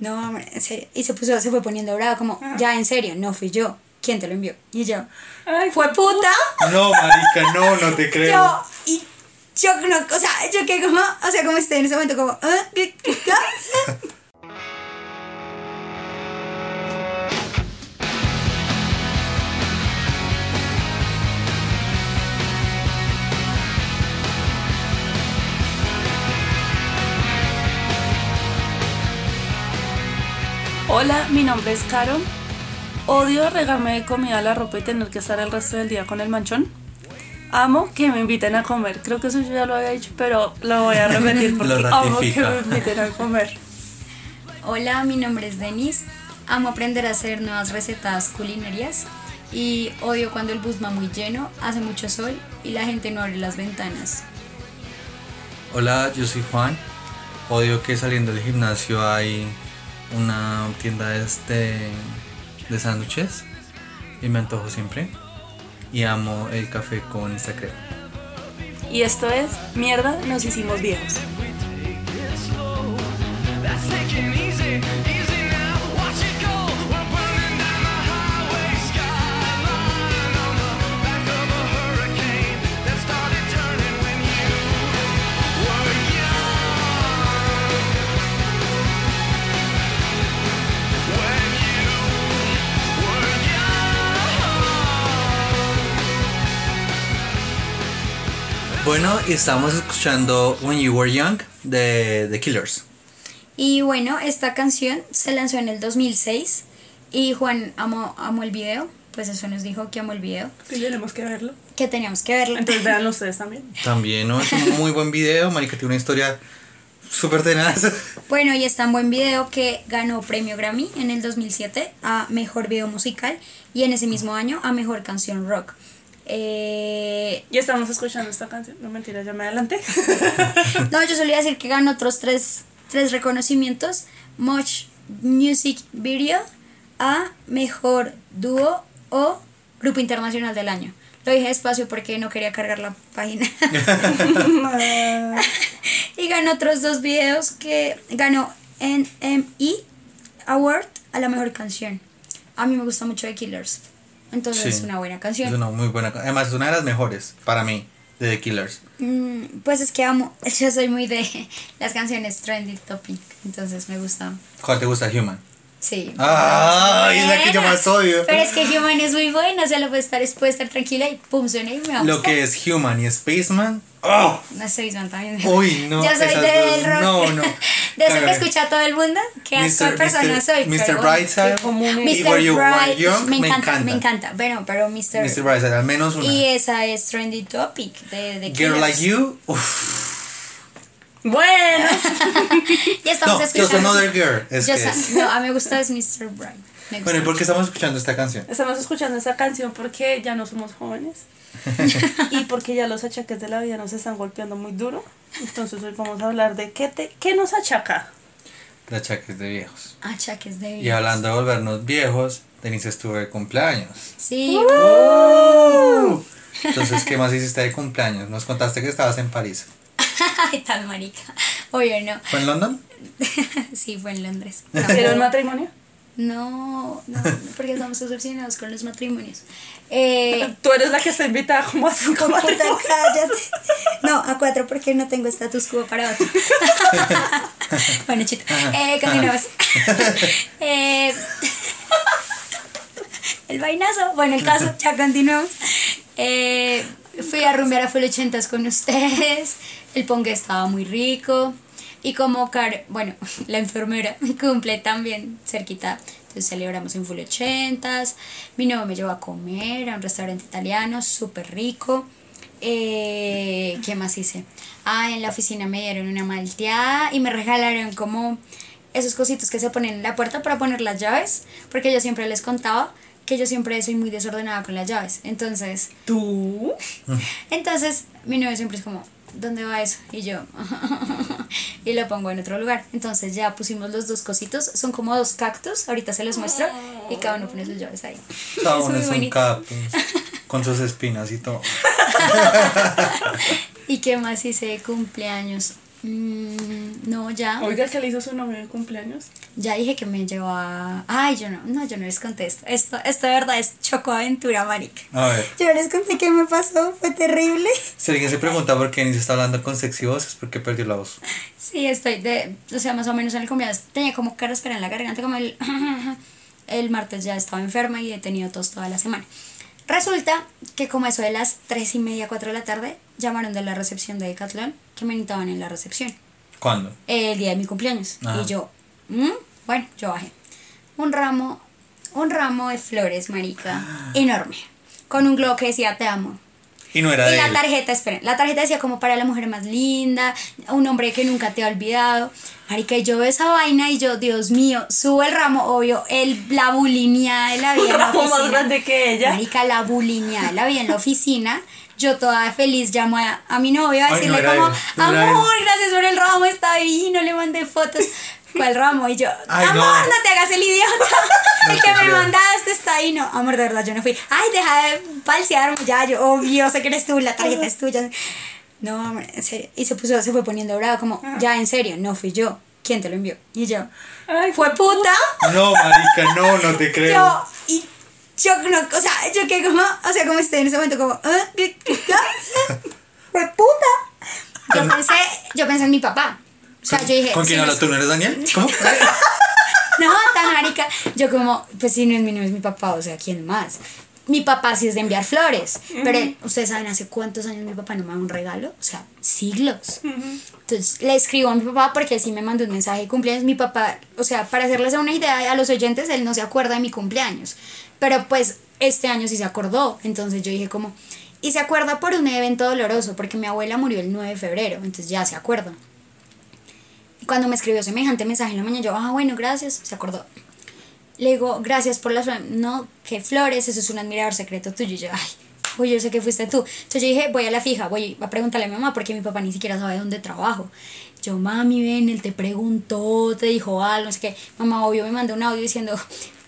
no, hombre, en serio. Y se puso, se fue poniendo bravo, como, ya, en serio, no fui yo. ¿Quién te lo envió? Y yo, Ay, fue puta. No, marica, no, no te creo. Yo, y yo no, o sea, yo que como, o sea, como estoy en ese momento, como, ¿ah? ¿Qué, qué, qué? Hola, mi nombre es Caro. Odio regarme de comida la ropa y tener que estar el resto del día con el manchón. Amo que me inviten a comer. Creo que eso yo ya lo había dicho, pero lo voy a repetir porque Lo amo que me inviten a comer. Hola, mi nombre es Denis. Amo aprender a hacer nuevas recetas culinarias y odio cuando el bus va muy lleno, hace mucho sol y la gente no abre las ventanas. Hola, yo soy Juan. Odio que saliendo del gimnasio hay una tienda de, este, de sándwiches y me antojo siempre. Y amo el café con Instagram. Y esto es Mierda, nos hicimos viejos. Bueno, y estamos escuchando When You Were Young de The Killers. Y bueno, esta canción se lanzó en el 2006 y Juan amó, amó el video, pues eso nos dijo que amó el video, Y tenemos que verlo. que teníamos que verlo. Entonces véanlo ustedes también. También, ¿no? Es un muy buen video, marica, tiene una historia súper tenaz. Bueno, y es tan buen video que ganó premio Grammy en el 2007 a Mejor Video Musical y en ese mismo año a Mejor Canción Rock. Eh, Y estamos escuchando esta canción. No mentira, ya me adelanté. no, yo solía decir que ganó otros tres, tres reconocimientos. Much Music Video a Mejor Dúo o Grupo Internacional del Año. Lo dije despacio porque no quería cargar la página. y ganó otros dos videos que ganó NME Award a la mejor canción. A mí me gusta mucho The Killers. Entonces Sí. es una buena canción. Es una muy buena. ca- Además, es una de las mejores para mí de The Killers. Mm, pues es que amo, yo soy muy de las canciones trendy topic, entonces me gusta. ¿Cuál te gusta, Human? Sí. Ah, es la que yo más odio. Pero es que Human es muy buena, o sea, lo puede estar, puede estar tranquila y pum, suena y me va a Lo que es Human y Spaceman. ¡Oh! No soy Swan también. Uy, no, Yo soy del rock. no, no. De eso que escucha todo el mundo. Qué asco persona Mr. soy. Mr. Brightside. Mr. Were You Were Bright, Young, me, me encanta, me encanta. Bueno, pero Mr. Mr. Brightside, al menos una. Y esa es Trendy Topic de, de Girl. Like You. Uf. Bueno. Ya estamos No, Just escuchando. Another Girl. Es Just que a- es. No, a mí me gusta es Mr. Bright. Bueno, ¿y por qué estamos escuchando esta canción? Estamos escuchando esta canción porque ya no somos jóvenes y porque ya los achaques de la vida nos están golpeando muy duro. Entonces hoy vamos a hablar de qué, te, qué nos achaca. La chaques de viejos. Achaques de Y vida. hablando de volvernos viejos, Denise estuvo de cumpleaños. Sí. Entonces, ¿qué más hiciste de cumpleaños? Nos contaste que estabas en París. Tan marica. Obvio no. ¿Fue en London? Sí, fue en Londres. No, ¿Pero el matrimonio? no, no, porque estamos obsesionados con los matrimonios. Eh, Tú eres la que está invitada como a cinco puta, matrimonios. cállate. No, a cuatro porque no tengo status quo para otro. bueno, chito. Eh, continuamos. Eh, el vainazo. Bueno, el caso, ya continuamos. Eh, fui a rumbear a Full 80 con ustedes. El pongue estaba muy rico. Y como Car, bueno, la enfermera cumple también cerquita. Entonces celebramos en Full 80 Mi novio me llevó a comer a un restaurante italiano súper rico. Eh, ¿Qué más hice? Ah, en la oficina me dieron una malteada y me regalaron como esos cositos que se ponen en la puerta para poner las llaves, porque yo siempre les contaba que yo siempre soy muy desordenada con las llaves. Entonces, ¿Tú? entonces mi novio siempre es como, ¿dónde va eso? Y yo, y lo pongo en otro lugar. Entonces ya pusimos los dos cositos, son como dos cactus, ahorita se los muestro, y cada uno pone sus llaves ahí. Cada uno es un cactus. Con sus espinas y todo. ¿Y qué más hice de cumpleaños? Mm, no, ya. Oiga, ¿qué le hizo su novio de cumpleaños? Ya dije que me llevó a. Ay, yo no, no, yo no les conté esto. Esto, de verdad es chocoaventura, marica. A ver, Yo no les conté qué me pasó, fue terrible. si alguien se pregunta por qué ni se está hablando con sexy voz, es porque perdió la voz. Sí, estoy de. O sea, más o menos en el cumpleaños tenía como carraspera en la garganta, como el. El martes ya estaba enferma y he tenido tos toda la semana. Resulta que, como eso de las 3 y media, 4 de la tarde, llamaron de la recepción de Decathlon que me necesitaban en la recepción. ¿Cuándo? el día de mi cumpleaños. Ajá. Y yo, "Mm", bueno, yo bajé. Un ramo, un ramo de flores, marica, enorme. Con un globo que decía te amo. Y no era Y de la él. tarjeta, esperen, la tarjeta decía como para la mujer más linda, un hombre que nunca te ha olvidado. Marica, yo veo esa vaina y yo, Dios mío, subo el ramo, obvio, el, la bulimia de la vida Un en la ramo más grande que ella. Marica, la bulimia de la vida en la oficina. Yo toda feliz llamo a, a mi novio a Ay, decirle no era como, amor, gracias por el ramo, está divino, le mandé fotos. ¿Cuál ramo? Y yo, Ay, amor, no. no. te hagas el idiota. No el que me creo. mandaste está ahí. No, amor, de verdad, yo no fui. Ay, deja de falsearme ya. Yo, obvio, sé que eres tú, la tarjeta es tuya. No, amor, en serio. Y se puso, se fue poniendo bravo, como, ya, en serio, no fui yo. ¿Quién te lo envió? Y yo, Ay, fue puta. No, marica, no, no te creo. Yo, y yo no, o sea, yo que como, o sea, como estoy en ese momento como. ¿Qué, qué, qué? ¡Fue puta! Yo pensé, yo pensé en mi papá. O sea, yo dije, ¿Con quién hablas tú? ¿No eres Daniel? ¿Cómo? No, tan marica. Yo como, pues si no es mi, no es mi papá, o sea, ¿quién más? Mi papá sí es de enviar flores, pero él- ustedes saben hace cuántos años mi papá no me da un regalo, o sea, siglos. Entonces le escribo a mi papá porque sí me mandó un mensaje de cumpleaños. Mi papá, o sea, para hacerles una idea a los oyentes, él no se acuerda de mi cumpleaños, pero pues este año sí se acordó. Entonces yo dije como, y se acuerda por un evento doloroso, porque mi abuela murió el 9 de febrero, entonces ya se acuerda. Y cuando me escribió semejante mensaje en la mañana, yo, ah, bueno, gracias, se acordó. Le digo, gracias por las flores. No, qué flores, eso es un admirador secreto tuyo. Y yo, ay, uy, yo sé que fuiste tú. Entonces yo dije, voy a la fija, voy a preguntarle a mi mamá porque mi papá ni siquiera sabe dónde trabajo. Yo, mami, ven, él te preguntó, te dijo algo, no sé qué. Mamá, obvio, me mandó un audio diciendo,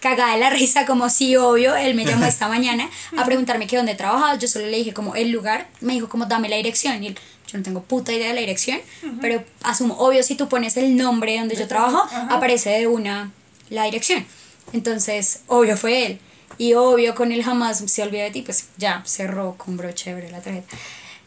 cagada de la risa, como sí, obvio. Él me llamó esta mañana a preguntarme que dónde trabajaba. Yo solo le dije como el lugar, me dijo como dame la dirección. Y él, yo no tengo puta idea de la dirección, pero asumo, obvio, si tú pones el nombre donde yo trabajo, aparece de una la dirección. Entonces, obvio fue él. Y obvio con él jamás se olvidó de ti, pues ya cerró con broche de oro la tarjeta.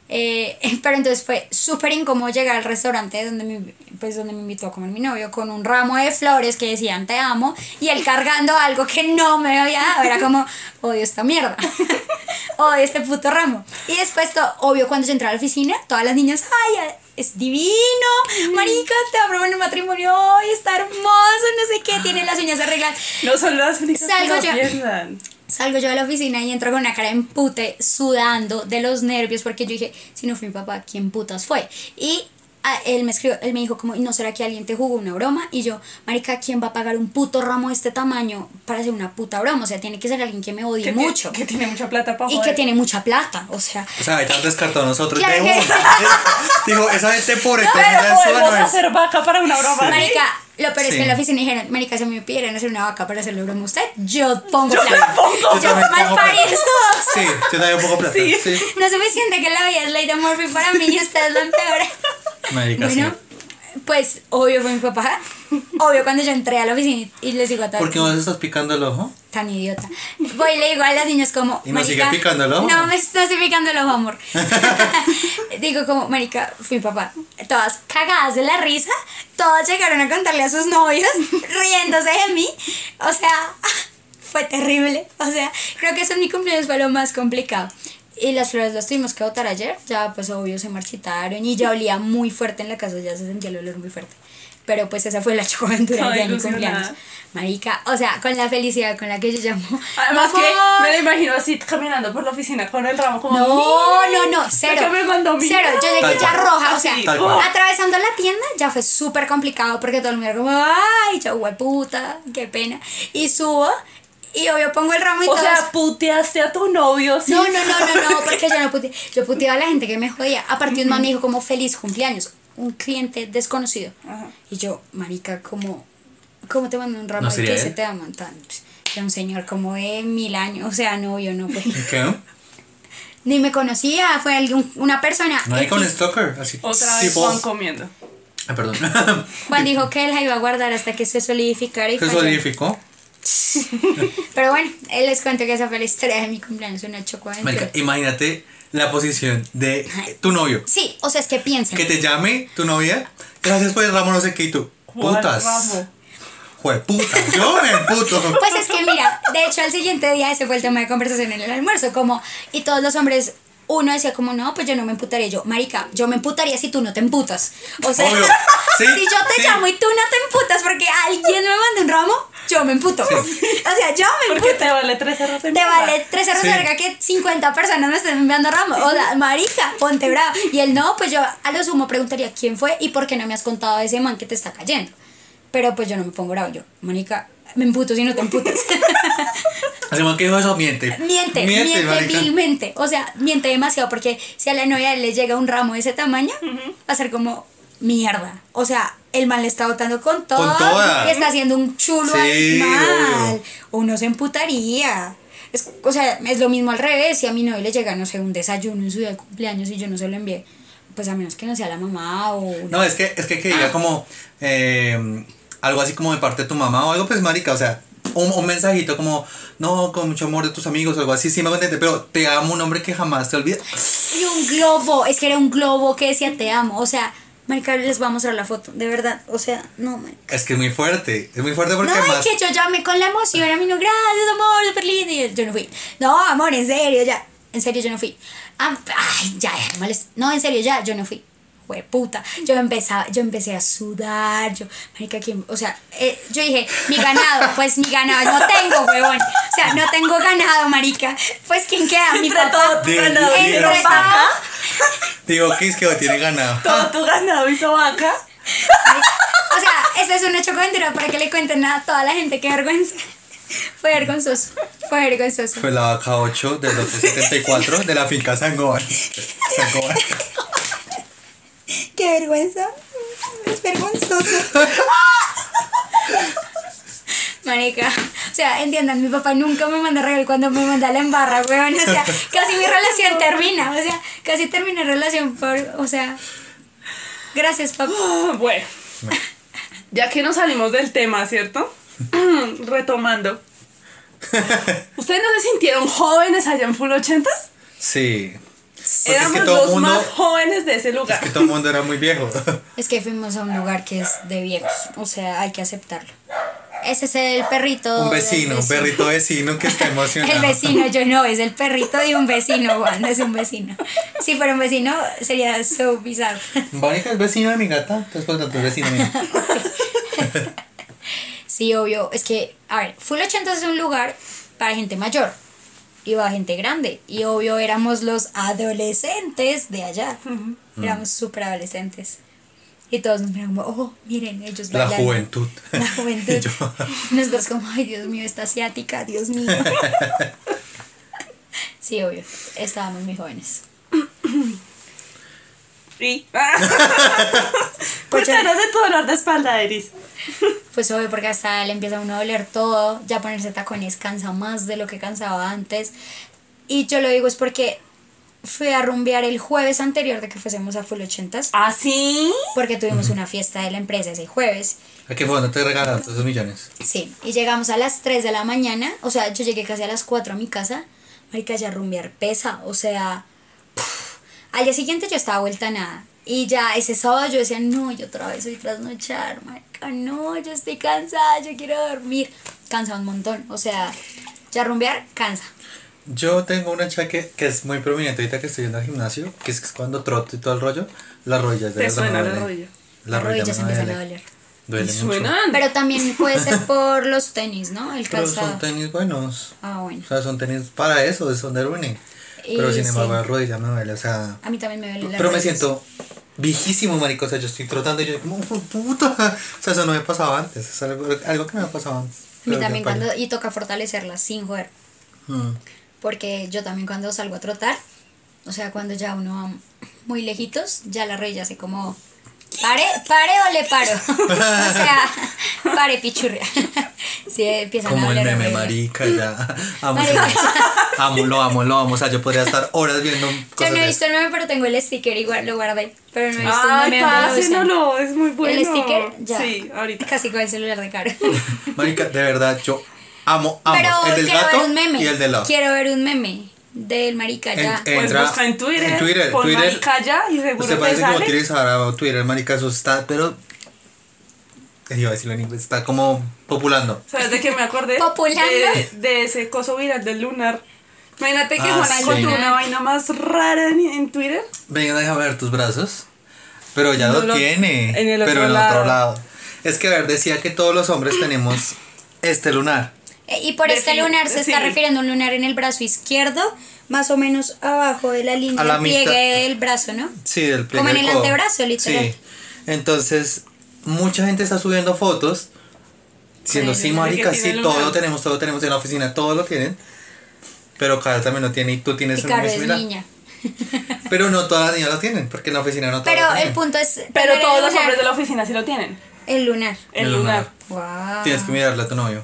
Eh, pero entonces fue súper incómodo llegar al restaurante donde me, pues donde me invitó a comer mi novio con un ramo de flores que decían te amo y él cargando algo que no me había. Era como, odio esta mierda, odio este puto ramo. Y después, todo, obvio, cuando yo entré a la oficina, todas las niñas, ay, es divino, marica, te va a proponer matrimonio hoy, está hermoso, no sé qué, tiene las uñas arregladas. No son las únicas Salgo que lo. Salgo yo de la oficina y entro con una cara en pute, sudando de los nervios, porque yo dije, si no fue mi papá, ¿quién putas fue? Y a- él me escribió, él me dijo como, ¿y no será que alguien te jugó una broma? Y yo, marica, ¿quién va a pagar un puto ramo de este tamaño para hacer una puta broma? O sea, tiene que ser alguien que me odie Que mucho. Que tiene mucha plata para y que tiene mucha plata, o sea... O sea, ahí te han descartado a nosotros. Claro de que- una. Dijo, esa gente pobre, Pero en su podemos no hacer vaca para una broma. Marica, lo peor es que en la oficina dijeron, Marica, si me pidieran hacer una vaca para hacerle broma a usted, yo pongo Yo plata. le pongo. Yo Yo mal pongo todos. Sí, yo también poco plata. Sí. Sí. No es suficiente que la vida es Lady Murphy para mí y ustedes la empeoran. Marica, Bueno, sí. pues obvio fue mi papá. Obvio cuando yo entré a la oficina y les digo a todos. ¿Por qué vos estás picando el ojo? Tan idiota. Voy y le digo a las niñas como. ¿Y me sigue "Marica, picando el ojo?" No, me está estoy picando el ojo, amor. digo como, Marica, fui papá. Todas cagadas de la risa. Todas llegaron a contarle a sus novios, riéndose de mí. O sea, fue terrible. O sea, creo que eso en mi cumpleaños fue lo más complicado. Y las flores las tuvimos que botar ayer. Ya, pues obvio, se marchitaron. Y ya olía muy fuerte en la casa. Ya se sentía el olor muy fuerte. Pero pues esa fue la chocoaventura de mi cumpleaños. Marica, o sea, con la felicidad con la que yo llamo. Además que me lo imagino así caminando por la oficina con el ramo como No, "Mira, no, no, cero. que me mandó mi Cero, yo llegué Tal ya cual. roja, o sea, atravesando la tienda ya fue súper complicado porque todo el mundo era como, ay, yo puta, qué pena. Y subo y obvio pongo el ramo y O todo. sea, puteaste a tu novio. ¿sí? No, no, no, no, no, porque yo no puteé. Yo puteaba a la gente que me jodía. Aparte, un man me dijo como feliz cumpleaños. Un cliente desconocido. Ajá. Y yo, marica, como, ¿cómo te mando un ramo ¿No de que se te aman tan? Era un señor como de mil años. O sea, no, yo no. ¿Qué? Ni me conocía, fue algún, una persona. No hay con X. stalker, así. Otra vez tipo, Juan comiendo. Ah, perdón. Juan dijo que él la iba a guardar hasta que se solidificara y Se falló. solidificó. Pero bueno, él les cuento que esa fue la historia de mi cumpleaños, una chocoaventura. Marica, imagínate la posición de tu novio. Sí, o sea, es que piensen. Que te llame tu novia. Gracias por el ramo, no sé qué. Y tú, ¿Cuál putas. ramo? Jue puta. Yo me puto. Pues es que mira, de hecho al siguiente día ese fue el tema de conversación en el almuerzo, como, y todos los hombres, uno decía como, no, pues yo no me emputaría, yo, marica, yo me emputaría si tú no te emputas. O sea. Sí, si yo te sí. llamo y tú no te emputas porque alguien me manda un ramo, yo me emputo. O sea, yo me Porque emputo. te vale tres cerros de Te mierda. vale tres euros Sí. verga que 50 personas me estén enviando ramos. O sea, marica, ponte bravo. Y él no, pues yo a lo sumo preguntaría quién fue y por qué no me has contado de ese man que te está cayendo. Pero pues yo no me pongo bravo. Yo, marica, me emputo si no te emputas. Hacemos que dijo eso, miente. miente, miente, marica. vilmente. O sea, miente demasiado porque si a la novia le llega un ramo de ese tamaño, va a ser como mierda. O sea, el man le está botando con todo Con toda. y está haciendo un chulo Sí, ahí mal. obvio. Uno se emputaría. Es, o sea, es lo mismo al revés. Si a mi novio le llega, no sé, un desayuno en su día de cumpleaños y yo no se lo envié, pues a menos que no sea la mamá o. No, es que, es que, que diga como eh, algo así como de parte de tu mamá o algo, pues marica, o sea, un, un mensajito como, no, con mucho amor de tus amigos o algo así, sí me entender, pero te amo un hombre que jamás te olvida. Y un globo, es que era un globo que decía te amo. O sea, marica, les voy a mostrar la foto, de verdad. O sea, no, marica. Es que es muy fuerte, es muy fuerte porque No, además... es que yo llamé con la emoción a mí, no, gracias, amor, súper lindo. Y yo no fui. No, amor, en serio, ya. En serio, yo no fui. Ah, ay, ya, ya, molest- No, en serio, ya, yo no fui. Fue puta. Yo empezaba, yo empecé a sudar. Yo, marica, ¿quién? O sea, eh, yo dije, mi ganado, pues mi ganado, no tengo, huevón. O sea, no tengo ganado, marica. Pues, ¿quién queda? Mi Entre papá. todo tu De- ganado hizo vaca. Digo, ¿qué es que lo tiene ganado? Todo tu ganado hizo vaca. O sea, este es un hecho cuentero para que le cuenten a toda la gente qué vergüenza. Fue vergonzoso. Fue vergonzoso. Fue la vaca 8 del lote 74 de la finca Sangoban. Sangoban. Qué vergüenza. Es vergonzoso. Marica, o sea, entiendan, mi papá nunca me manda regalo cuando me manda la embarra, weón. O sea, casi mi relación termina. O sea, casi termina relación por. O sea. Gracias, papá. Ah, Bueno, ya que nos salimos del tema, ¿cierto? Retomando. ¿Ustedes no se sintieron jóvenes allá en Full 80s? Sí. Porque es Éramos que todo los mundo... más jóvenes de ese lugar. Es que todo el mundo era muy viejo. Es que fuimos a un lugar que es de viejos. O sea, hay que aceptarlo. Ese es el perrito. Un vecino, un perrito vecino que está emocionado. El vecino, yo no, es el perrito de un vecino, Juan, es un vecino. Si fuera un vecino, sería so bizarro. Mónica es vecino de mi gata, entonces tanto es vecino mío. Sí, obvio, es que, a ver, Full 80 es un lugar para gente mayor para gente grande. Y obvio, éramos los adolescentes de allá. Éramos súper adolescentes. Y todos nos miraban como, oh, miren, ellos La bailando. juventud. La juventud. Nosotros como, ay, Dios mío, esta asiática, Dios mío. Sí, obvio, estábamos muy jóvenes. Y. Cuéntanos de tu dolor de espalda, Iris. Pues obvio, porque hasta le empieza a uno a doler todo, ya ponerse tacones cansa más de lo que cansaba antes. Y yo lo digo es porque fui a rumbear el jueves anterior de que fuésemos a Full 80s, ¿Ah, sí? porque tuvimos una fiesta de la empresa ese jueves. ¿A qué fue donde te regalaron todos esos millones? Sí, y llegamos a las 3 de la mañana, o sea, yo llegué casi a las 4 a mi casa, marica, ya rumbear pesa, o sea. Al día siguiente yo estaba vuelta a nada. Y ya ese sábado yo decía, no, yo otra vez voy a trasnochar, marica, no, yo estoy cansada, yo quiero dormir. Cansa un montón, o sea, ya rumbear cansa. Yo tengo una chaque que es muy prominente ahorita que estoy yendo al gimnasio, que es cuando troto y todo el rollo, las rodillas de Te suena la rodilla. La Las rodilla rodillas me empiezan a doler. Duele mucho. Pero también puede ser por los tenis, ¿no? El Pero calzado. son tenis buenos. Ah, bueno. O sea, son tenis para eso, son de running. Pero sin embargo, la rodilla me duele, o sea. A mí también me duele la Pero me rodilla. siento viejísimo, marico. O sea, yo estoy trotando y yo como, "Oh, puta. O sea, eso no me pasaba antes. Es algo, algo que me ha pasado antes. A mí también cuando... Y toca fortalecerlas sin joder. Mm. Porque yo también cuando salgo a trotar, o sea, cuando ya uno va muy lejitos, ya la rey hace como, pare, pare o le paro. o sea, pare pichurria. Sí, empiezan a Como el hablar meme, marica, ya. Amo, Marica. amo, lo amo, lo amo. O sea, yo podría estar horas viendo Yo cosas no he visto el meme, pero tengo el sticker igual, lo guardé. Pero no he visto Ay, el meme. lo usan. pásenlo, es muy bueno. El sticker, ya. Sí, ahorita. Casi con el celular de caro. Marica, de verdad, yo amo, amo. Pero el del quiero gato ver un meme. y el de Love. Quiero ver un meme del marica ya. En- Pues Entra busca en Twitter, en Twitter, pon Twitter. maricaya y seguro Usted te parece sale. quiere usar Twitter, marica, eso está, pero... Iba a decirlo en inglés, está como populando. ¿Sabes de qué me acordé? Populando. De, de ese coso viral del lunar. Imagínate que Ah, Juana sí. encontró una vaina más rara en, en Twitter. Venga, déjame ver tus brazos. Pero ya No lo, lo- tiene. en el pero otro en el lado. otro lado. Es que, a ver, decía que todos los hombres tenemos este lunar. Eh, Y por este lunar se está refiriendo a un lunar en el brazo izquierdo, más o menos abajo de la línea A la del pliegue del brazo, ¿no? Sí, del pliegue Como en del el codo. antebrazo, literal. Sí. Entonces, mucha gente está subiendo fotos. Siendo sí, sí, todo lo tenemos, todo lo tenemos en la oficina, todos lo tienen. Pero cada también lo tiene y tú tienes Y es similar. niña. Pero no todas las niñas lo tienen, porque en la oficina no todas Pero lo el tienen. punto es. Pero todos los hombres de la oficina sí lo tienen. El lunar. El, El lunar. lunar. Wow. Tienes que mirarle a tu novio.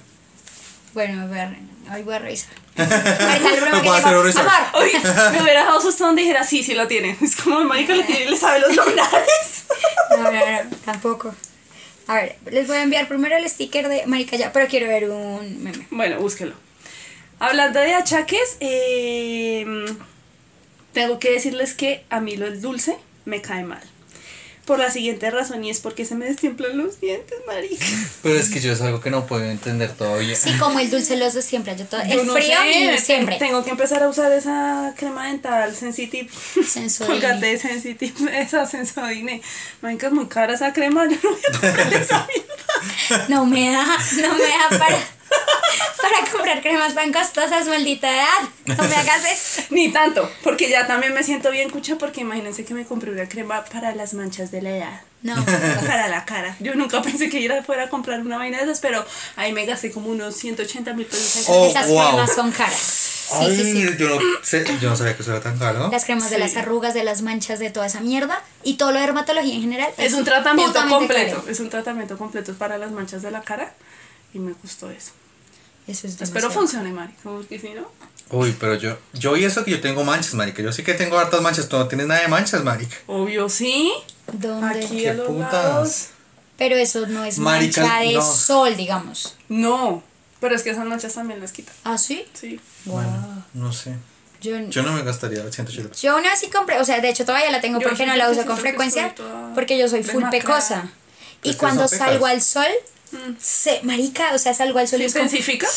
Bueno, voy a, hoy voy a revisar. No puedo hacer llegó, un research. "Amor". Oye, me hubiera dejado asustado donde dijera sí, sí lo tiene. Es como el marica le tiene y le sabe los lunares. No, no, no, tampoco. A ver, les voy a enviar primero el sticker de Marica ya, pero quiero ver un meme. Bueno, búsquelo. Hablando de achaques, eh, tengo que decirles que a mí lo del dulce me cae mal. Por la siguiente razón, y es porque se me destiemplan los dientes, marica. Pero es que yo es algo que no puedo entender todavía. Sí, como el dulce los de siempre. Yo todo, Yo el no frío sé, siempre. Tengo que empezar a usar esa crema dental sensitive. Sensodyne. Colgate sensitive, esa sensodyne. Marica, es muy cara esa crema, yo no voy a comprarle esa mierda. No me da, no me da para, para comprar cremas tan costosas, maldita edad. No me hagas eso. Ni tanto, porque ya también me siento bien cucha porque imagínense que me compré una crema para las manchas de la edad. No. para la cara. Yo nunca pensé que iba fuera a comprar una vaina de esas, pero ahí me gasté como unos 180 mil pesos. Oh, Esas wow. cremas son caras. Sí, Ay, sí, sí. Yo, no sé, yo no sabía que eso era tan caro. Las cremas de las arrugas, de las manchas, de toda esa mierda. Y todo lo de dermatología en general. Es un tratamiento completo. caro. Es un tratamiento completo para las manchas de la cara. Y me gustó eso. Eso es Espero funcione, Mari. Porque si no. Uy, pero yo, yo y eso que yo tengo manchas, marica. Yo sí que tengo hartas manchas. Tú no tienes nada de manchas, marica. Obvio, sí. ¿Dónde? Aquí ¿Qué a los putas? lados. Pero eso no es Marica, mancha de no. sol, digamos. No. Pero es que esas manchas también las quitan. ¿Ah, sí? Sí. Bueno, no sé. Yo, Yo no me gastaría 180 pesos. yo una sí compré, o sea, de hecho todavía la tengo Yo porque no la uso con frecuencia, porque yo soy full pecosa. Y Ustedes cuando salgo al sol, se, marica, o sea, salgo al sol y ¿Se como- intensifica?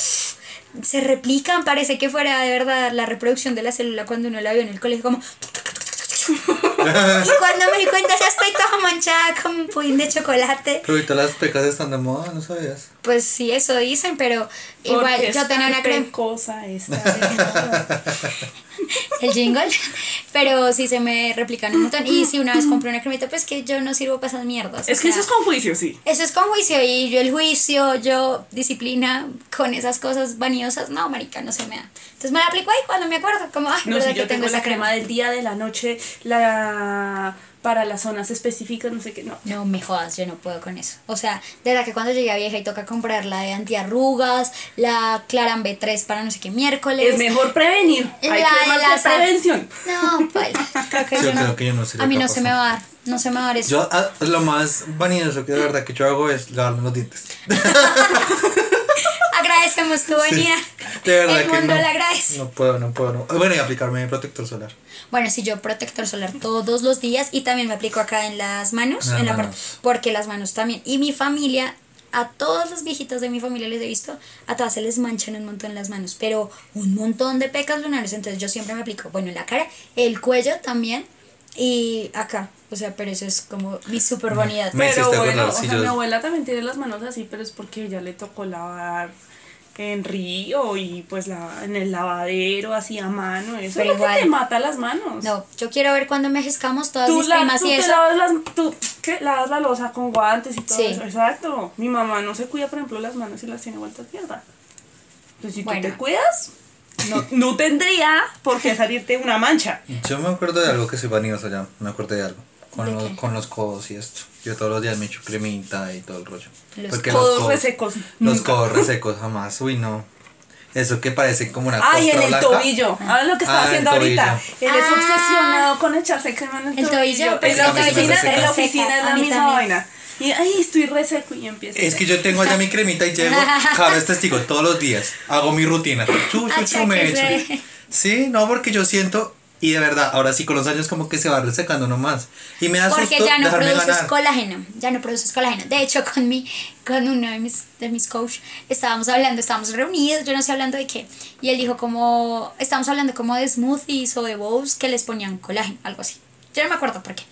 se replican, parece que fuera de verdad la reproducción de la célula cuando uno la vio en el colegio, como... y cuando me di cuenta ya estoy toda manchada con un pudín de chocolate. Pero ahorita las pecas están de moda, ¿no sabías? Pues sí, eso dicen, pero igual Porque yo tenía una crema... cosa esta. el jingle, pero sí se me replican un montón. Y si una vez compré una cremita, pues que yo no sirvo para esas mierdas. es que sea, eso es con juicio, sí. eso es con juicio y yo el juicio, yo disciplina con esas cosas vaniosas, no, marica, no se me da. Entonces me la aplico ahí cuando me acuerdo, como, ay, No, si que yo tengo esa la crema del día, de la noche, la para las zonas específicas, no sé qué, no. No me jodas, yo no puedo con eso. O sea, de verdad que cuando llegué a vieja y toca comprar la de antiarrugas, la Claran B3 para no sé qué miércoles. Es mejor prevenir. Hay la de las de prevención. No, paila. Creo que Yo yo creo no. que yo no sería a mí no capaz se me va a dar. No se me va a dar eso. Yo, ah, lo más vanidioso que de verdad que yo hago es lavarme los dientes. Agradecemos tu venida. De verdad El que mundo no. le agradece. No puedo, no puedo. No. Bueno, y aplicarme protector solar. Bueno, sí, yo protector solar todos los días y también me aplico acá en las manos, En las en la parte, porque las manos también. Y mi familia, a todos los viejitos de mi familia les he visto, a todas se les manchan un montón las manos, pero un montón de pecas lunares. Entonces yo siempre me aplico, bueno, en la cara, el cuello también y acá. O sea, pero eso es como mi super bonidad. Me Pero bueno, o sí, sea, yo- mi abuela también tiene las manos así, pero es porque ella le tocó lavar en río y pues la, en el lavadero así a mano. Eso Pero es lo que igual. te mata las manos. No, yo quiero ver cuando envejezcamos todas Tú, mis la, primas tú y te eso. lavas las, tú, ¿qué? lavas la losa con guantes y todo Sí. eso. Exacto. Mi mamá no se cuida, por ejemplo, las manos y las tiene vueltas mierda. Entonces, si Bueno. tú te cuidas, no, no tendría por qué salirte una mancha. Yo me acuerdo de algo que soy vanidoso ya. Me acuerdo de algo. Con ¿De los, qué? con los codos y esto. Yo todos los días me echo cremita y todo el rollo. Los Porque codos resecos, Los nunca. codos resecos jamás. Uy, no. Eso que parece como una Ay, en el blanca. tobillo. Ah, lo que está Ah, haciendo ahorita. tobillo. Él es Ah. obsesionado con echarse crema en el, El tobillo, Pero en Es la oficina, en la oficina es la misma también. vaina. Y ay, estoy reseco y empieza. Es que yo tengo ya mi cremita y llego, claro, es testigo, todos los días. Hago mi rutina. Chu, chu, chu, me echo. Sí, no, porque yo siento, y de verdad, ahora sí con los años como que se va resecando nomás. Y me da Porque susto ya no produces ganar. colágeno, ya no produces colágeno. De hecho, con mi, con uno de mis, de mis coach, estábamos hablando, estábamos reunidos, yo no sé hablando de qué, y él dijo como, estábamos hablando como de smoothies o de bowls que les ponían colágeno, algo así. Yo no me acuerdo por qué.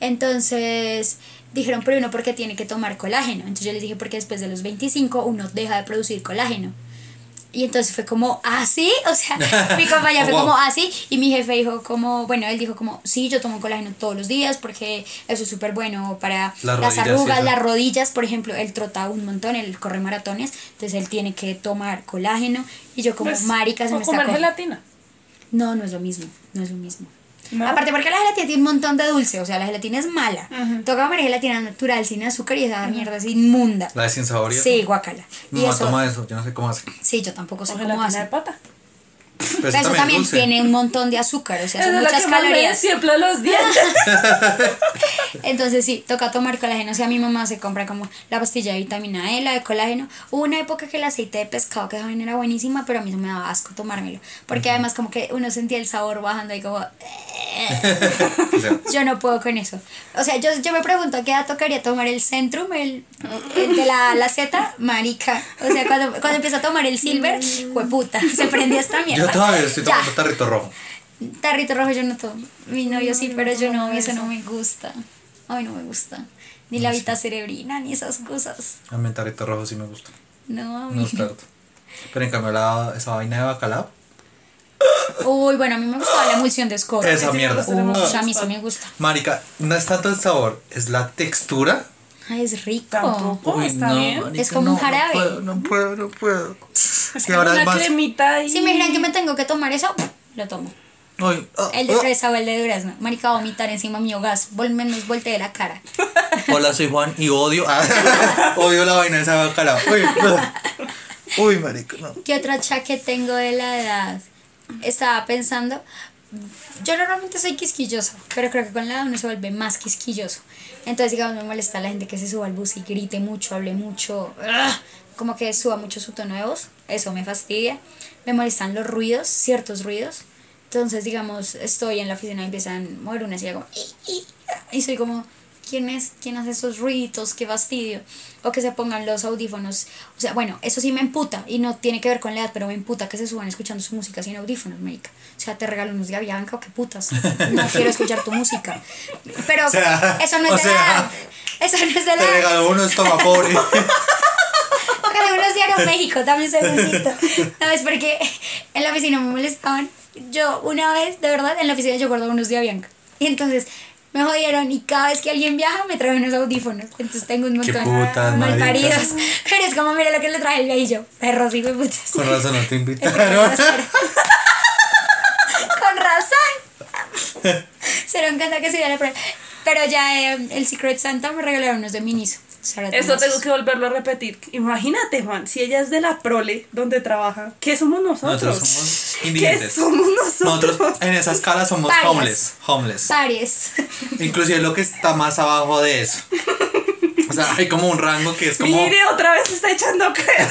Entonces dijeron, pero uno, ¿por qué tiene que tomar colágeno? Entonces yo les dije, porque después de los 25 uno deja de producir colágeno. Y entonces fue como, ¿ah, sí? O sea, mi compañera fue Wow. como, ¿ah, sí? Y mi jefe dijo como, bueno, él dijo como, sí, yo tomo colágeno todos los días porque eso es súper bueno para Las las, rodillas y arrugas, las rodillas, por ejemplo, él trota un montón, él corre maratones, entonces él tiene que tomar colágeno y yo como, Pues, marica, se o me está comer co- gelatina. No, no es lo mismo, no es lo mismo. ¿No? Aparte porque la gelatina tiene un montón de dulce, o sea, la gelatina es mala. Toca comer gelatina natural, sin azúcar y esa mierda es inmunda. La de sin sabor. Sí, guacala. Y No, eso, toma eso, yo no sé cómo hace. sí, yo tampoco sé O cómo gelatina hace. de pata. Pero Pero eso eso también, dulce. tiene un montón de azúcar, o sea, son es la muchas calorías. siempre los dientes. Entonces sí, toca tomar colágeno. O sea, mi mamá se compra como la pastilla de vitamina E, la de colágeno. Hubo una época que el aceite de pescado que también era buenísima, pero a mí no me daba asco tomármelo. Porque además como que uno sentía el sabor bajando y como... Yo no puedo con eso. O sea, yo, yo me pregunto a qué edad tocaría tomar el Centrum, el, el de la, la Z, marica. O sea, cuando, cuando empiezo a tomar el Silver, fue puta, se prendió esta mierda. yo todavía estoy Ya. tomando tarrito rojo. Tarrito rojo yo no tomo. Mi novio sí, pero yo no, eso no me gusta. Ay, no me gusta. Ni la vita cerebrina, ni esas cosas. A mí el tarrito rojo sí me gusta. No, a No mí. es tarto. Pero en cambio la, esa vaina de bacalao. Uy, bueno, a mí me gustaba la emulsión de escoba. Esa mierda. Uy, a mí sí me gusta. Marica, no es tanto el sabor, es la textura. Ay, es rico. Tampoco. Está bien. Es como un jarabe. No puedo, no puedo, no puedo. Es como ahora una más. cremita. Si me dijeran que me tengo que tomar eso, lo tomo. Ay, ah, El de ah. fresa o el de durazno. Marica, va a vomitar encima mío gas. Vol menos volte de la cara. Hola, soy Juan y odio. ah, odio la vaina de esa bacalao. Uy, ah. Uy, marica, no. ¿Qué otro achaque tengo de la edad? Estaba pensando. Yo normalmente soy quisquillosa, pero creo que con la edad uno se vuelve más quisquilloso. Entonces, digamos, me molesta la gente que se suba al bus y grite mucho, hable mucho, ¡ah! como que suba mucho su tono. Eso me fastidia. Me molestan los ruidos, ciertos ruidos. Entonces, digamos, estoy en la oficina y empiezan a mover una silla como... Y soy como, ¿quién es? ¿Quién hace esos ruiditos? Qué fastidio. O que se pongan los audífonos. O sea, bueno, eso sí me emputa y no tiene que ver con la edad, pero me emputa que se suban escuchando su música sin audífonos, médica. O sea, te regalo unos de Avianca o qué putas. No quiero escuchar tu música. Pero O sea, eso no o es de la sea, edad. Eso no es de la Te edad. regaló uno toma pobre. Ojalá unos de Aeroméxico, dame un segundito. No, es porque en la oficina me molestaban. Yo una vez, de verdad, en la oficina yo guardo unos de Avianca. Y entonces me jodieron y cada vez que alguien viaja me trae unos audífonos. Entonces tengo un montón putas, mal marica. paridos. Pero es como, mira lo que le traje el viejillo. Perros y putas. Con razón no te invitaron. Con razón. Se dieron cuenta que sería la prueba. Pero ya eh, el Secret Santa me regalaron unos de Miniso. Eso tengo que volverlo a repetir. Imagínate, Juan, si ella es de la prole donde trabaja, ¿qué somos nosotros? Nosotros somos ¿Qué indigentes. somos nosotros? Nosotros en esa escala somos homeless. Homeless. Pares. Inclusive lo que está más abajo de eso. O sea, hay como un rango que es como. Mire, otra vez está echando crema.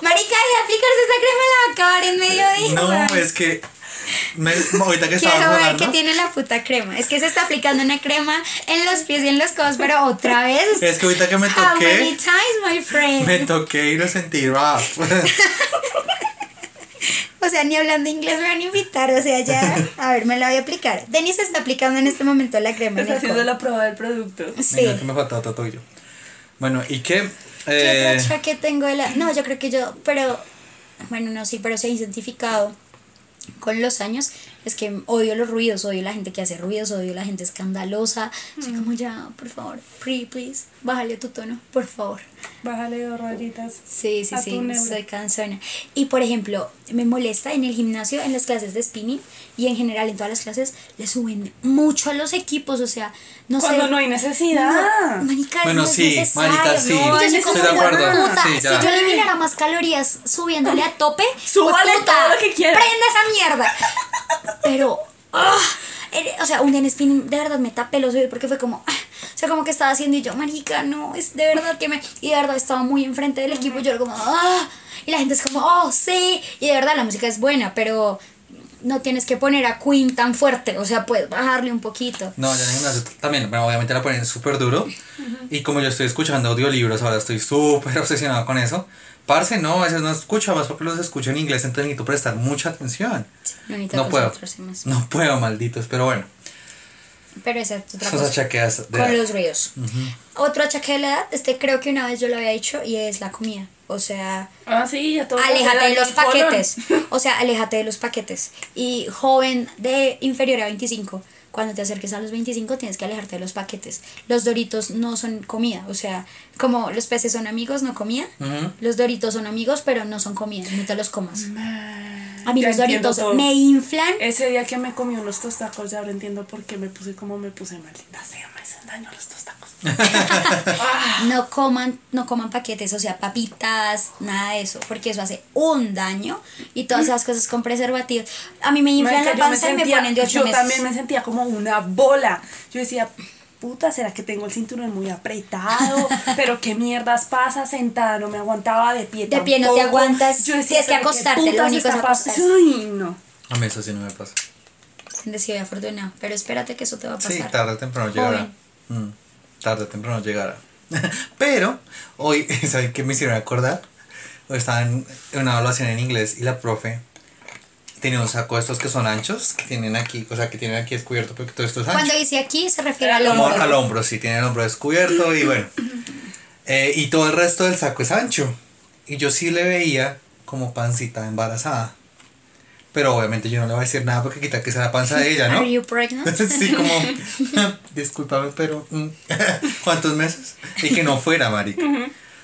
Marica, de aplicarse esa crema la va a acabar en mediodía. No, es que. Me- ahorita que estaba Quiero ver hablando. que tiene la puta crema. Es que se está aplicando una crema en los pies y en los codos, pero otra vez. Es que ahorita que me How many toqué. times, my friend? Me toqué y lo sentí rough. O sea, ni hablando inglés me van a invitar. O sea, ya. A ver, me la voy a aplicar. Denis está aplicando en este momento la crema. en Está haciendo codo. la prueba del producto. Sí. Mira que me faltaba todo yo. Bueno, ¿y qué? ¿Qué Eh, otra que tengo de la.? No, yo creo que yo. Pero. Bueno, no, sí, pero se ha identificado con los años Es que odio los ruidos, odio la gente que hace ruidos, odio la gente escandalosa. Soy como ya, por favor, pre, please, bájale tu tono, por favor. Bájale dos rayitas. Sí, sí, a sí, tu soy cansona. Y por ejemplo, me molesta en el gimnasio, en las clases de spinning y en general en todas las clases, le suben mucho a los equipos, o sea, no Cuando sé. no hay necesidad. No, marica, Bueno, no es sí, marica, sí, No, yo soy como, de acuerdo, "Puta, sí, ya". Si yo eliminara más calorías subiéndole a tope, Súbale puta, todo lo que quiera. Prenda esa mierda. Pero, era- o sea, un día en spinning de verdad me tapé los oídos porque fue como, ah, o sea, como que estaba haciendo y yo, marica, no, es de verdad que me. Y de verdad estaba muy enfrente del equipo y yo era como, ah, y la gente es como, oh, sí. Y de verdad la música es buena, pero no tienes que poner a Queen tan fuerte, o sea, puedes bajarle un poquito. No, ya en el gimnasio también, bueno, obviamente la ponen súper duro. Y como yo estoy escuchando audiolibros, ahora estoy súper obsesionado con eso. Parce, no, a veces no escucho, más porque los escucho en inglés, entonces necesito prestar mucha atención. No, necesito No puedo. No puedo, malditos, pero bueno. Pero esa es otra cosa. de Con los ruidos. Otro achaque de la edad, este creo que una vez yo lo había dicho y es la comida. O sea, Ah, sí, ya todo. aléjate de los colon. paquetes. O sea, aléjate de los paquetes. Y joven de inferior a 25, cuando te acerques a los 25 tienes que alejarte de los paquetes. Los doritos no son comida. O sea, como los peces son amigos, no comida. Los doritos son amigos, pero no son comida. No te los comas. A mí Ya los doritos todo. me inflan. Ese día que me comí unos tostacos, ya ahora entiendo por qué me puse como me puse maldita sea, me hacen daño los tostacos. no coman, no coman paquetes, o sea, papitas, nada de eso, porque eso hace un daño y todas esas cosas con preservativos. A mí me inflan Marica, la yo me panza y me sentía- ponen de 8 Yo meses. también me sentía como una bola. Yo decía, puta, ¿será que tengo el cinturón muy apretado? Pero qué mierdas pasa sentada, no me aguantaba de pie De pie no te tampoco. aguantas, Yo decía, tienes que "¿Pero qué acostarte, lo único es está pas- acostarse". Ay, no. A mí eso sí no me pasa. Y afortunado, pero espérate que eso te va a pasar. Sí, tarde o temprano llegará. Mm, tarde o temprano llegará. Pero hoy, ¿saben qué me hicieron acordar? Estaba en una evaluación en inglés y la profe tenía un saco de estos que son anchos, que tienen aquí, o sea, que tienen aquí descubierto porque todo esto es ancho. Cuando dice aquí se refiere al hombro. al hombro, sí, tiene el hombro descubierto y bueno. Eh, y todo el resto del saco es ancho. Y yo sí le veía como pancita embarazada. Pero obviamente yo no le voy a decir nada porque quita que sea la panza de ella, ¿no? Are you pregnant? sí, como, discúlpame, pero mm, ¿cuántos meses? Y que no fuera, marica.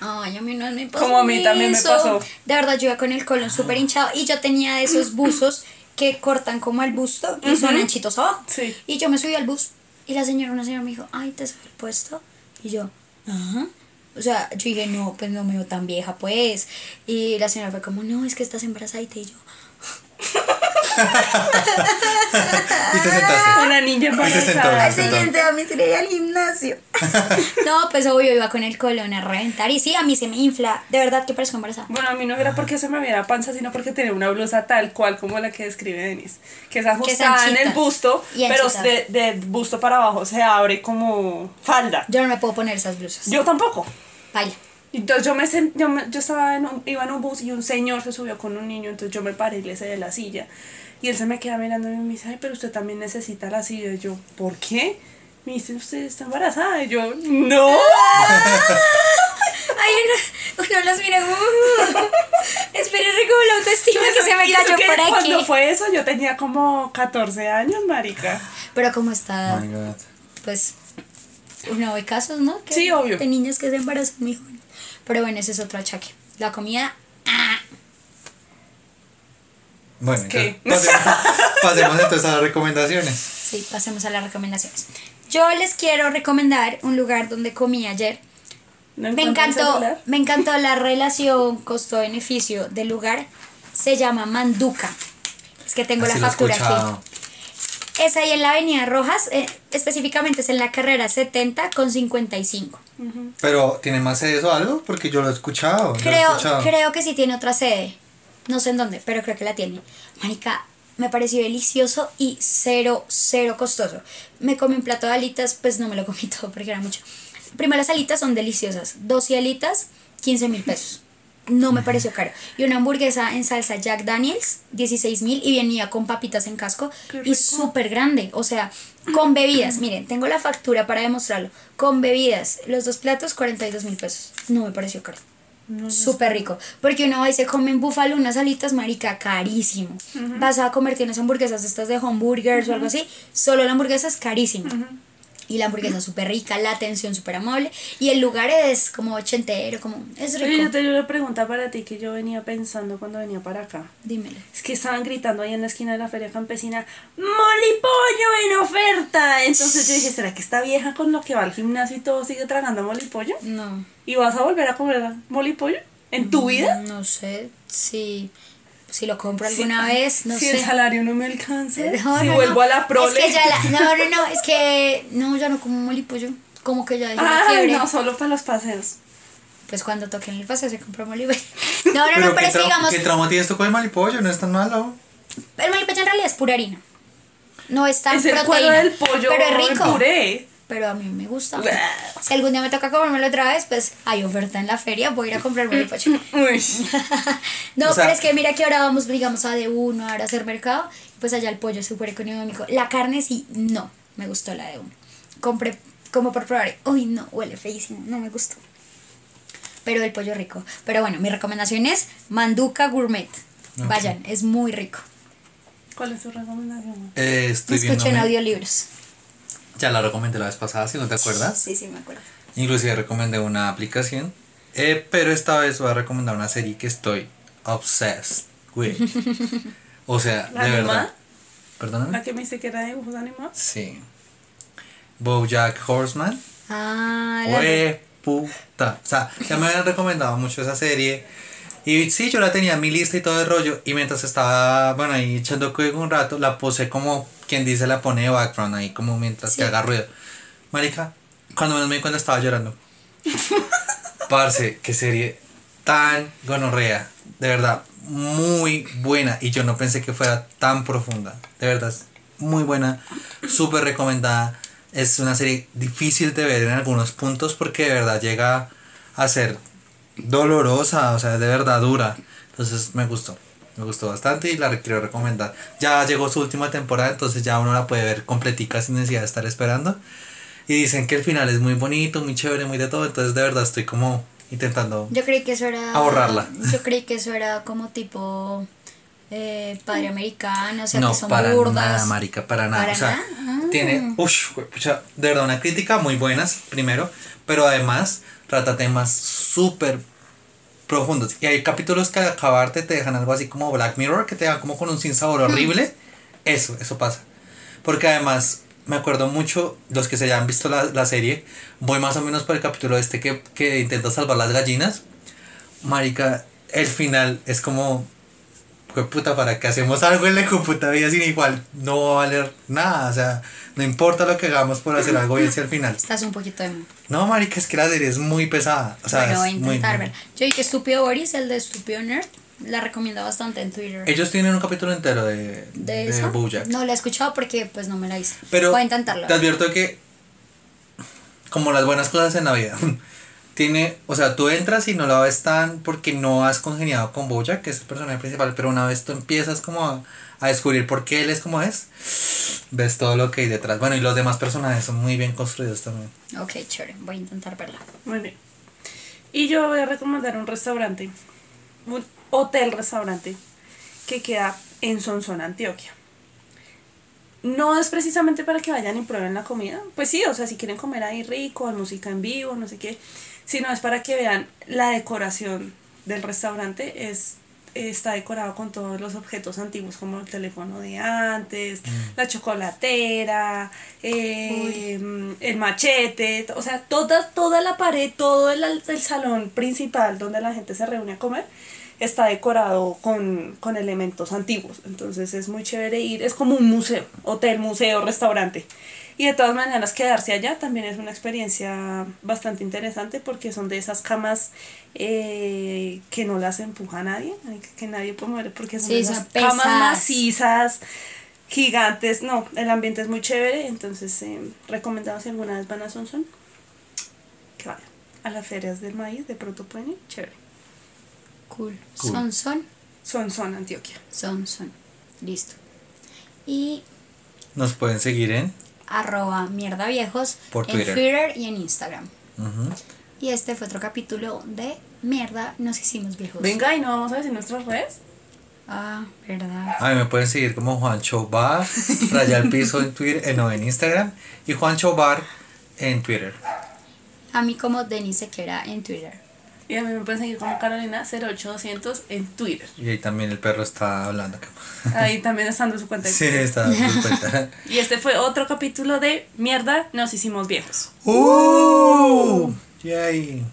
Ay, a mí no me pasó Como a mí también me eso. pasó. De verdad, yo iba con el colon súper hinchado y yo tenía esos buzos que cortan como el busto y son anchitos abajo. Sí. Y yo me subí al bus y la señora, una señora me dijo, ay, ¿te sale el puesto? Y yo, ajá. O sea, yo dije, no, pues no me veo tan vieja, pues. Y la señora fue como, no, es que estás embarazadita. Y yo, Y te sentaste. Una niña Y se sentó. embarazada. al se sentó. siguiente a mí se le iba al gimnasio. no, pues obvio, iba con el colon a reventar. Y sí, a mí se me infla. De verdad que parezco embarazada. Bueno, a mí no era porque se me viera panza, sino porque tenía una blusa tal cual como la que describe Denise. Que es ajustada en el busto, Y pero de, de busto para abajo se abre como falda. Yo no me puedo poner esas blusas. Yo tampoco. Baila. Entonces yo me, yo, me- yo estaba en un, iba en un bus y un señor se subió con un niño, entonces yo me paré y le cedí la silla. Y él se me queda mirando y me dice, ay, pero usted también necesita la silla. Y yo, ¿por qué? Me dice, usted está embarazada. Y yo, no. Ay, uno, uno los mira. Uh, espere, como la autoestima que se me cayó que por aquí. Cuando fue eso, yo tenía como 14 años, marica. Pero como está, My God. pues, uno ve casos, ¿no? Que- Sí, obvio. De niñas que se embarazan muy jóvenes. Pero bueno, ese es otro achaque. La comida, Bueno, que- entonces, pasemos, pasemos entonces a las recomendaciones. sí, pasemos a las recomendaciones. Yo les quiero recomendar un lugar donde comí ayer. No Me encantó, me encantó la relación costo-beneficio del lugar. Se llama Manduca. Es que tengo Así la factura aquí. Es ahí en la Avenida Rojas, eh, específicamente es en la carrera 70 con 55. Pero, ¿tiene más sedes o algo? Porque yo lo he escuchado. lo he Creo, escuchado. creo que sí tiene otra sede. No sé en dónde, pero creo que la tiene. Marica, me pareció delicioso y cero, cero costoso. Me comí un plato de alitas, pues no me lo comí todo porque era mucho. Primero las alitas son deliciosas. 12 alitas, 15 mil pesos. No me pareció caro. Y una hamburguesa en salsa Jack Daniels, 16 mil y venía con papitas en casco y súper grande. O sea, con bebidas. Miren, tengo la factura para demostrarlo. Con bebidas, los dos platos, 42 mil pesos. No me pareció caro. Súper rico. Porque uno va y se come en búfalo unas alitas, marica, carísimo. Vas a comerte unas hamburguesas estas de hamburgers o algo así. Solo la hamburguesa es carísima. Y la hamburguesa es súper rica, la atención súper amable. Y el lugar es como ochentero, como... Es Oye, yo rico. tengo una pregunta para ti que yo venía pensando cuando venía para acá. Dímelo. Es que estaban gritando ahí en la esquina de la feria campesina, ¡Molipollo en oferta! Entonces yo dije, ¿será que esta vieja con lo que va al gimnasio y todo sigue tragando molipollo? No. ¿Y vas a volver a comer molipollo? ¿En tu vida? No sé si, si lo compro alguna vez, no si sé. el salario no me alcanza, No, si no, vuelvo no. a la prole. Es que ya la, no, no, no, es que no, ya no como molipollo. Como que ya dejé la Ay, fiebre. no, solo para los paseos. Pues cuando toquen el paseo se compra molipollo. No, no, no, Pero, pero ¿qué, es que digamos, ¿qué trauma tienes tú con el malipollo? No es tan malo. el molipollo en realidad es pura harina. No es tan Es el cuero proteína. del pollo pero es rico. puré. Pero a mí me gusta. Si algún día me toca comérmelo otra vez, pues hay oferta en la feria, voy a ir a comprar molipollo. Uy. No, O sea- pero es que mira que ahora vamos, digamos, a de uno, ahora a hacer mercado, y pues allá el pollo es súper económico. La carne sí, no, me gustó la de uno. Compré como por probar, uy, no, huele feísimo, no me gustó. Pero el pollo rico. Pero bueno, mi recomendación es Manduca Gourmet. Vayan, es muy rico. ¿Cuál es tu recomendación? Eh, estoy Escuchen audiolibros. Ya la recomendé la vez pasada, si no te acuerdas. Sí, sí, me acuerdo. Inclusive recomendé una aplicación. Eh, pero esta vez voy a recomendar una serie que estoy obsessed with. O sea, ¿La de animada? verdad. ¿Perdóname? ¿La que me dice que era de dibujos animados? Sí. Bojack Horseman. Ah, la puta. O sea, ya me habían recomendado mucho esa serie. Y sí, yo la tenía en mi lista y todo el rollo. Y mientras estaba, bueno, ahí echando juego un rato, la puse como quien dice, la pone de background ahí, como mientras que Sí. haga ruido. Marica, cuando menos me di cuenta estaba llorando. Parce, qué serie tan gonorrea. De verdad, muy buena. Y yo no pensé que fuera tan profunda. De verdad, muy buena. Súper recomendada. Es una serie difícil de ver en algunos puntos porque de verdad llega a ser dolorosa, o sea, de verdad dura. Entonces me gustó. Me gustó bastante y la quiero recomendar. Ya llegó su última temporada, entonces ya uno la puede ver completica sin necesidad de estar esperando. Y dicen que el final es muy bonito, muy chévere, muy de todo. Entonces de verdad estoy como intentando... Yo creí que eso era. Ahorrarla. Yo creí que eso era como tipo. Eh, padre americano, o sea, no, que son para burdas. nada, marica, para nada. ¿Para o sea, nada? Ah. tiene, uff, de verdad, una crítica muy buenas, primero, pero además trata temas súper profundos. Y hay capítulos que al acabarte te dejan algo así como Black Mirror, que te dejan como con un sinsabor horrible. Eso, eso pasa. Porque además, me acuerdo mucho, los que se hayan visto la, la serie, voy más o menos por el capítulo este que, que intenta salvar las gallinas. Marica, el final es como, "Jue puta, ¿para qué hacemos algo en la puta vida sin igual? No va a valer nada, o sea, no importa lo que hagamos por hacer algo bien si al final. Estás un poquito de. No, marica, es que la serie es muy pesada, o sea, bueno, voy a es muy... intentar ver. Yo vi que Estúpido Boris, el de Estúpido Nerd, la recomiendo bastante en Twitter. Ellos tienen un capítulo entero de, ¿De, de? BoJack. No la he escuchado porque pues no me la hice. Pero voy a intentarlo. te advierto que, como las buenas cosas en la vida, tiene, o sea, tú entras y no la ves tan porque no has congeniado con Bojack, que es el personaje principal, pero una vez tú empiezas como a, a descubrir por qué él es como es, ves todo lo que hay detrás. Bueno, y los demás personajes son muy bien construidos también. Ok, chévere, voy a intentar verla. Muy bien. Y yo voy a recomendar un restaurante, un hotel restaurante que queda en Sonsón, Antioquia. No es precisamente para que vayan y prueben la comida, pues sí, o sea, si quieren comer ahí rico, hay música en vivo, no sé qué, sino es para que vean la decoración del restaurante, es está decorado con todos los objetos antiguos como el teléfono de antes, la chocolatera, eh, el machete, o sea, toda, toda la pared, todo el, el salón principal donde la gente se reúne a comer está decorado con, con elementos antiguos. Entonces es muy chévere ir, es como un museo, hotel, museo, restaurante. Y de todas maneras quedarse allá también es una experiencia bastante interesante porque son de esas camas eh, que no las empuja nadie, que, nadie puede mover porque son Sí, de son esas camas macizas, gigantes. No, el ambiente es muy chévere, entonces eh, recomendado si alguna vez van a Sonson, que vayan a las ferias del maíz, de pronto pueden ir, chévere. Cool. Cool. Son, son, Sonson, Antioquia. son, son. Listo. Y Nos pueden seguir en arroba mierda viejos Por en Twitter. Twitter y en Instagram. Y este fue otro capítulo de Mierda, nos hicimos viejos. Venga, y no vamos a decir nuestras redes. Ah, verdad. A mí me pueden seguir como Juancho Bar, raya al piso en Twitter, eh, no, en Instagram, y Juancho Bar en Twitter. A mí como Denis Sequera en Twitter. Y a mí me pueden seguir como Carolina08200 en Twitter. Y ahí también el perro está hablando. Ahí también está dando su cuenta. Sí, está dando cuenta. Y este fue otro capítulo de Mierda, nos hicimos viejos. ¡Uh! Yay.